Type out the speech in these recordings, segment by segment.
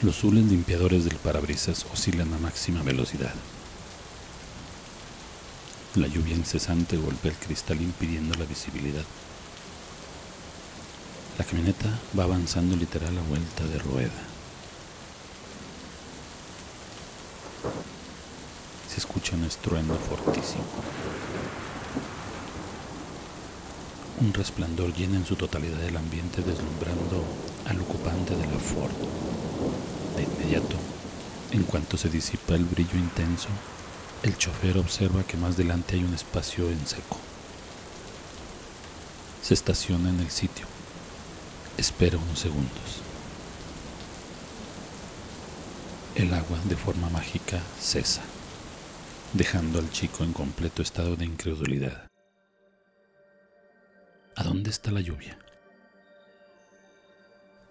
Los zules limpiadores del parabrisas oscilan a máxima velocidad. La lluvia incesante golpea el cristal impidiendo la visibilidad. La camioneta va avanzando literal a vuelta de rueda. Se escucha un estruendo fortísimo. Un resplandor llena en su totalidad el ambiente deslumbrando al ocupante de la Ford. De inmediato, en cuanto se disipa el brillo intenso, el chofer observa que más delante hay un espacio en seco. Se estaciona en el sitio. Espera unos segundos. El agua de forma mágica cesa, dejando al chico en completo estado de incredulidad. ¿A dónde está la lluvia?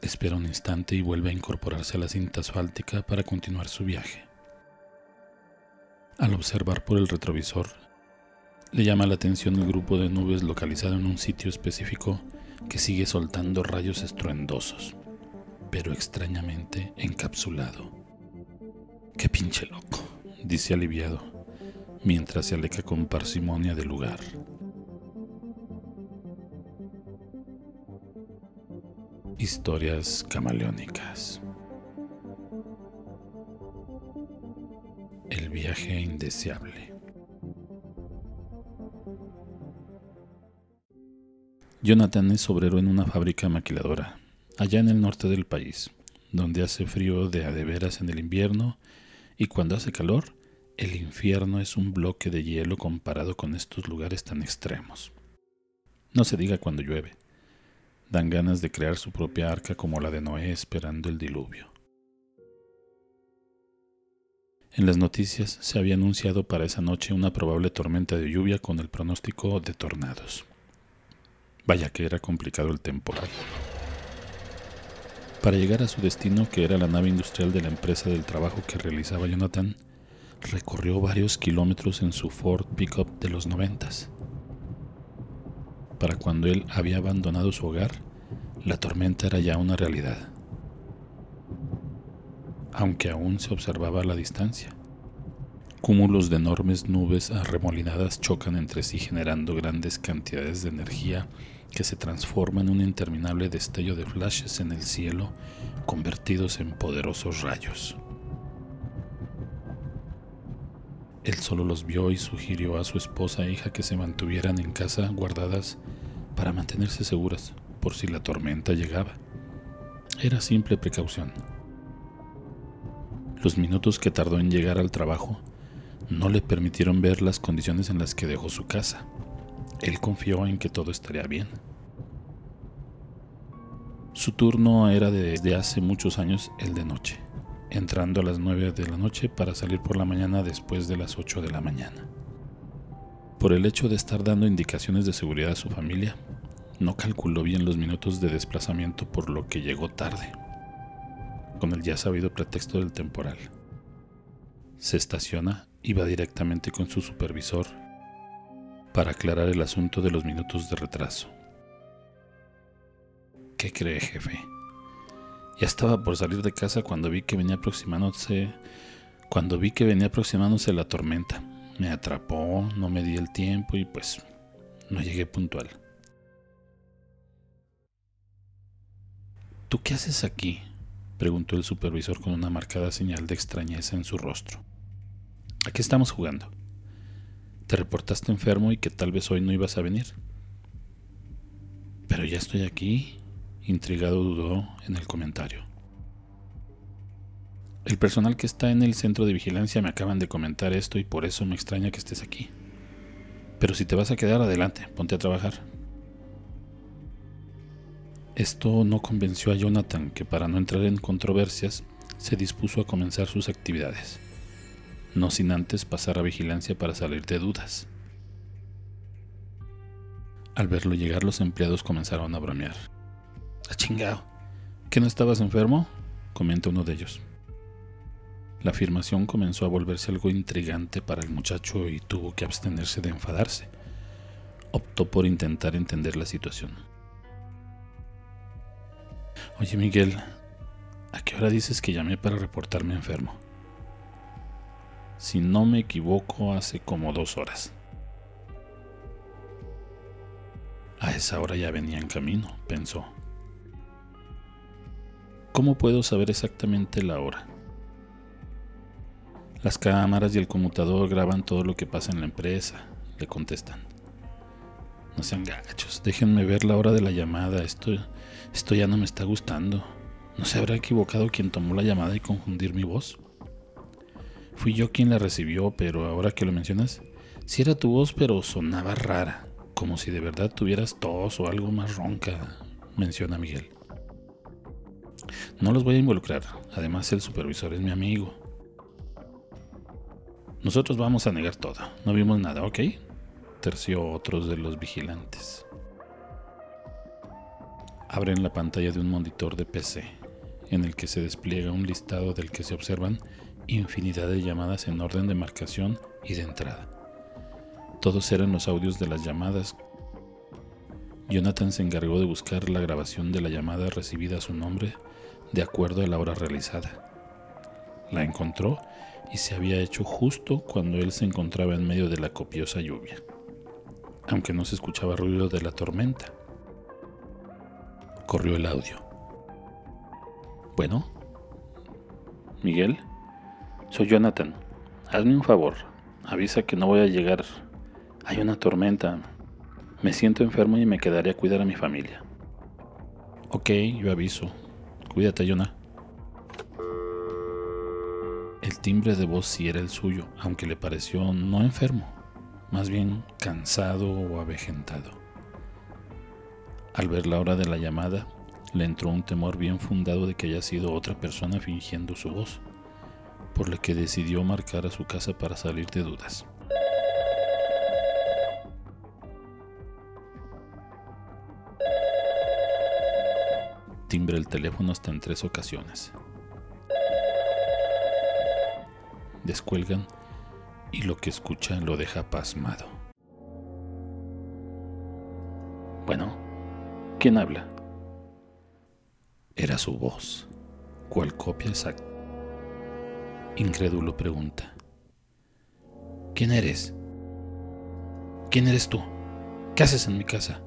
Espera un instante y vuelve a incorporarse a la cinta asfáltica para continuar su viaje. Al observar por el retrovisor, le llama la atención el grupo de nubes localizado en un sitio específico que sigue soltando rayos estruendosos, pero extrañamente encapsulado. ¡Qué pinche loco! dice aliviado, mientras se aleja con parsimonia del lugar. Historias camaleónicas. El viaje indeseable. Jonathan es obrero en una fábrica maquiladora, allá en el norte del país, donde hace frío de a de veras en el invierno y cuando hace calor, el infierno es un bloque de hielo comparado con estos lugares tan extremos. No se diga cuando llueve. Dan ganas de crear su propia arca como la de Noé esperando el diluvio. En las noticias se había anunciado para esa noche una probable tormenta de lluvia con el pronóstico de tornados. Vaya que era complicado el temporal. Para llegar a su destino, que era la nave industrial de la empresa del trabajo que realizaba Jonathan, recorrió varios kilómetros en su Ford Pickup de los noventas. Para cuando él había abandonado su hogar, la tormenta era ya una realidad aunque aún se observaba a la distancia. Cúmulos de enormes nubes arremolinadas chocan entre sí generando grandes cantidades de energía que se transforma en un interminable destello de flashes en el cielo convertidos en poderosos rayos. Él solo los vio y sugirió a su esposa e hija que se mantuvieran en casa guardadas para mantenerse seguras por si la tormenta llegaba. Era simple precaución. Los minutos que tardó en llegar al trabajo no le permitieron ver las condiciones en las que dejó su casa. Él confió en que todo estaría bien. Su turno era desde hace muchos años el de noche, entrando a las 9 de la noche para salir por la mañana después de las 8 de la mañana. Por el hecho de estar dando indicaciones de seguridad a su familia, no calculó bien los minutos de desplazamiento por lo que llegó tarde con el ya sabido pretexto del temporal. Se estaciona y va directamente con su supervisor para aclarar el asunto de los minutos de retraso. ¿Qué cree, jefe? Ya estaba por salir de casa cuando vi que venía aproximándose cuando vi que venía aproximándose la tormenta. Me atrapó, no me di el tiempo y pues no llegué puntual. ¿Tú qué haces aquí? preguntó el supervisor con una marcada señal de extrañeza en su rostro. ¿A qué estamos jugando? Te reportaste enfermo y que tal vez hoy no ibas a venir. Pero ya estoy aquí, intrigado dudó en el comentario. El personal que está en el centro de vigilancia me acaban de comentar esto y por eso me extraña que estés aquí. Pero si te vas a quedar adelante, ponte a trabajar. Esto no convenció a Jonathan, que para no entrar en controversias, se dispuso a comenzar sus actividades, no sin antes pasar a vigilancia para salir de dudas. Al verlo llegar, los empleados comenzaron a bromear. ¡A chingao! ¿Que no estabas enfermo? comenta uno de ellos. La afirmación comenzó a volverse algo intrigante para el muchacho y tuvo que abstenerse de enfadarse. Optó por intentar entender la situación. Oye Miguel, ¿A qué hora dices que llamé para reportarme enfermo? Si no me equivoco, hace como dos horas. A esa hora ya venía en camino, pensó. ¿Cómo puedo saber exactamente la hora? Las cámaras y el conmutador graban todo lo que pasa en la empresa, le contestan. No sean gachos, déjenme ver la hora de la llamada, esto, esto ya no me está gustando. ¿No se habrá equivocado quien tomó la llamada y confundir mi voz? Fui yo quien la recibió, pero ahora que lo mencionas, sí era tu voz, pero sonaba rara, como si de verdad tuvieras tos o algo más ronca, menciona Miguel. No los voy a involucrar, además el supervisor es mi amigo. Nosotros vamos a negar todo, no vimos nada, ¿ok? Terció otros de los vigilantes. Abren la pantalla de un monitor de PC, en el que se despliega un listado del que se observan infinidad de llamadas en orden de marcación y de entrada. Todos eran los audios de las llamadas. Jonathan se encargó de buscar la grabación de la llamada recibida a su nombre de acuerdo a la hora realizada. La encontró y se había hecho justo cuando él se encontraba en medio de la copiosa lluvia, aunque no se escuchaba ruido de la tormenta. Corrió el audio. Bueno, Miguel, soy Jonathan. Hazme un favor. Avisa que no voy a llegar. Hay una tormenta. Me siento enfermo y me quedaré a cuidar a mi familia. Ok, yo aviso. Cuídate, Jonah. El timbre de voz sí era el suyo, aunque le pareció no enfermo, más bien cansado o avejentado. Al ver la hora de la llamada, le entró un temor bien fundado de que haya sido otra persona fingiendo su voz, por lo que decidió marcar a su casa para salir de dudas. timbre el teléfono hasta en tres ocasiones. Descuelgan y lo que escucha lo deja pasmado. Bueno, ¿quién habla? Era su voz. ¿Cuál copia exacta? Incrédulo pregunta. ¿Quién eres? ¿Quién eres tú? ¿Qué haces en mi casa?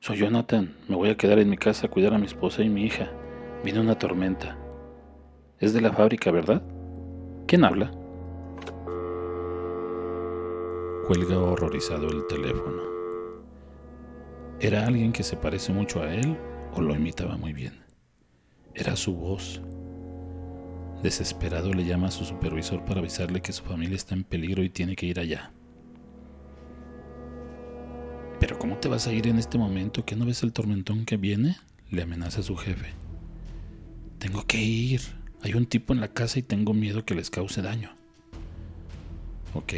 Soy Jonathan. Me voy a quedar en mi casa a cuidar a mi esposa y mi hija. Viene una tormenta. Es de la fábrica, ¿verdad? ¿Quién habla? Cuelga horrorizado el teléfono. ¿Era alguien que se parece mucho a él o lo imitaba muy bien? Era su voz. Desesperado le llama a su supervisor para avisarle que su familia está en peligro y tiene que ir allá. ¿Pero cómo te vas a ir en este momento? ¿Que no ves el tormentón que viene? Le amenaza a su jefe. Tengo que ir. Hay un tipo en la casa y tengo miedo que les cause daño. Ok,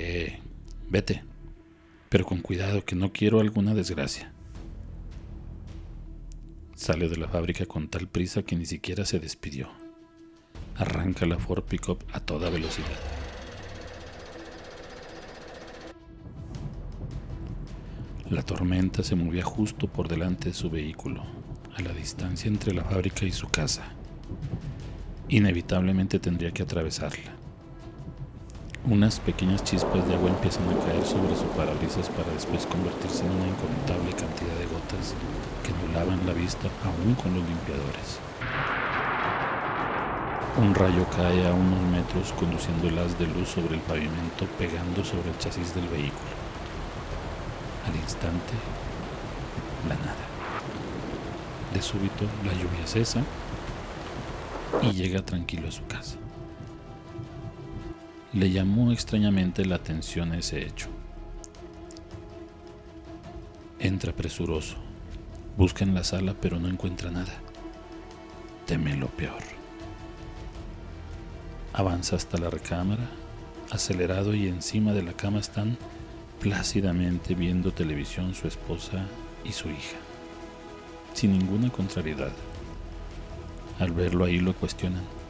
vete. Pero con cuidado, que no quiero alguna desgracia. Sale de la fábrica con tal prisa que ni siquiera se despidió. Arranca la Ford Pickup a toda velocidad. La tormenta se movía justo por delante de su vehículo, a la distancia entre la fábrica y su casa. Inevitablemente tendría que atravesarla. Unas pequeñas chispas de agua empiezan a caer sobre su parabrisas para después convertirse en una incontable cantidad de gotas que nublaban la vista aún con los limpiadores. Un rayo cae a unos metros conduciendo el de luz sobre el pavimento pegando sobre el chasis del vehículo. Al instante, la nada. De súbito, la lluvia cesa y llega tranquilo a su casa. Le llamó extrañamente la atención ese hecho. Entra presuroso, busca en la sala pero no encuentra nada. Teme lo peor. Avanza hasta la recámara, acelerado y encima de la cama están plácidamente viendo televisión su esposa y su hija, sin ninguna contrariedad. Al verlo ahí lo cuestionan.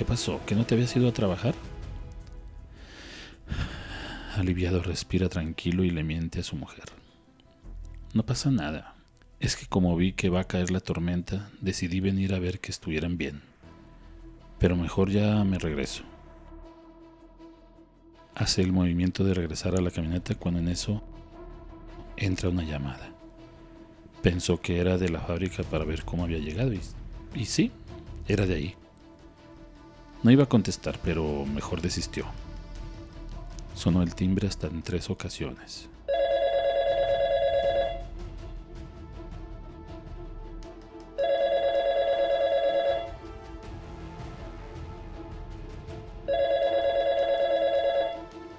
¿Qué pasó? ¿Que no te habías ido a trabajar? Aliviado respira tranquilo y le miente a su mujer. No pasa nada. Es que como vi que va a caer la tormenta, decidí venir a ver que estuvieran bien. Pero mejor ya me regreso. Hace el movimiento de regresar a la camioneta cuando en eso entra una llamada. Pensó que era de la fábrica para ver cómo había llegado y, y sí, era de ahí. No iba a contestar, pero mejor desistió. Sonó el timbre hasta en tres ocasiones.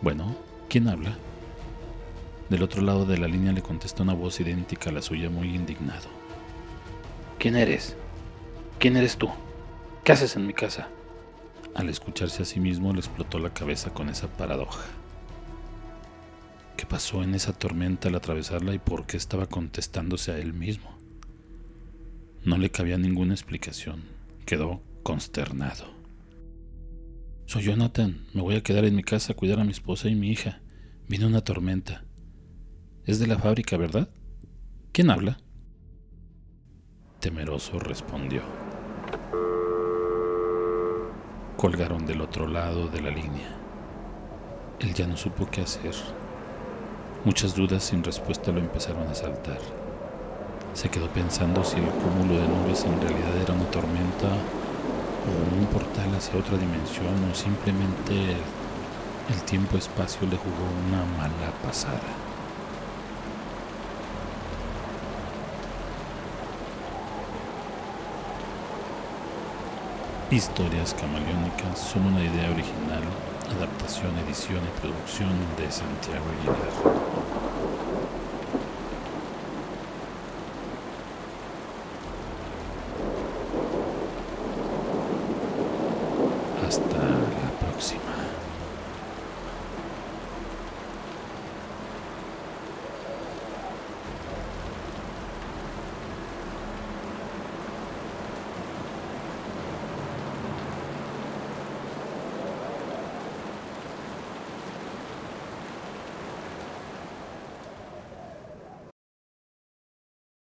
Bueno, ¿quién habla? Del otro lado de la línea le contestó una voz idéntica a la suya muy indignado. ¿Quién eres? ¿Quién eres tú? ¿Qué haces en mi casa? Al escucharse a sí mismo le explotó la cabeza con esa paradoja. ¿Qué pasó en esa tormenta al atravesarla y por qué estaba contestándose a él mismo? No le cabía ninguna explicación. Quedó consternado. Soy Jonathan. Me voy a quedar en mi casa a cuidar a mi esposa y mi hija. Vino una tormenta. Es de la fábrica, ¿verdad? ¿Quién habla? Temeroso respondió. Colgaron del otro lado de la línea. Él ya no supo qué hacer. Muchas dudas sin respuesta lo empezaron a saltar. Se quedó pensando si el cúmulo de nubes en realidad era una tormenta o un portal hacia otra dimensión o simplemente el, el tiempo-espacio le jugó una mala pasada. Historias camaleónicas son una idea original, adaptación, edición y producción de Santiago Aguilar. Hasta la próxima.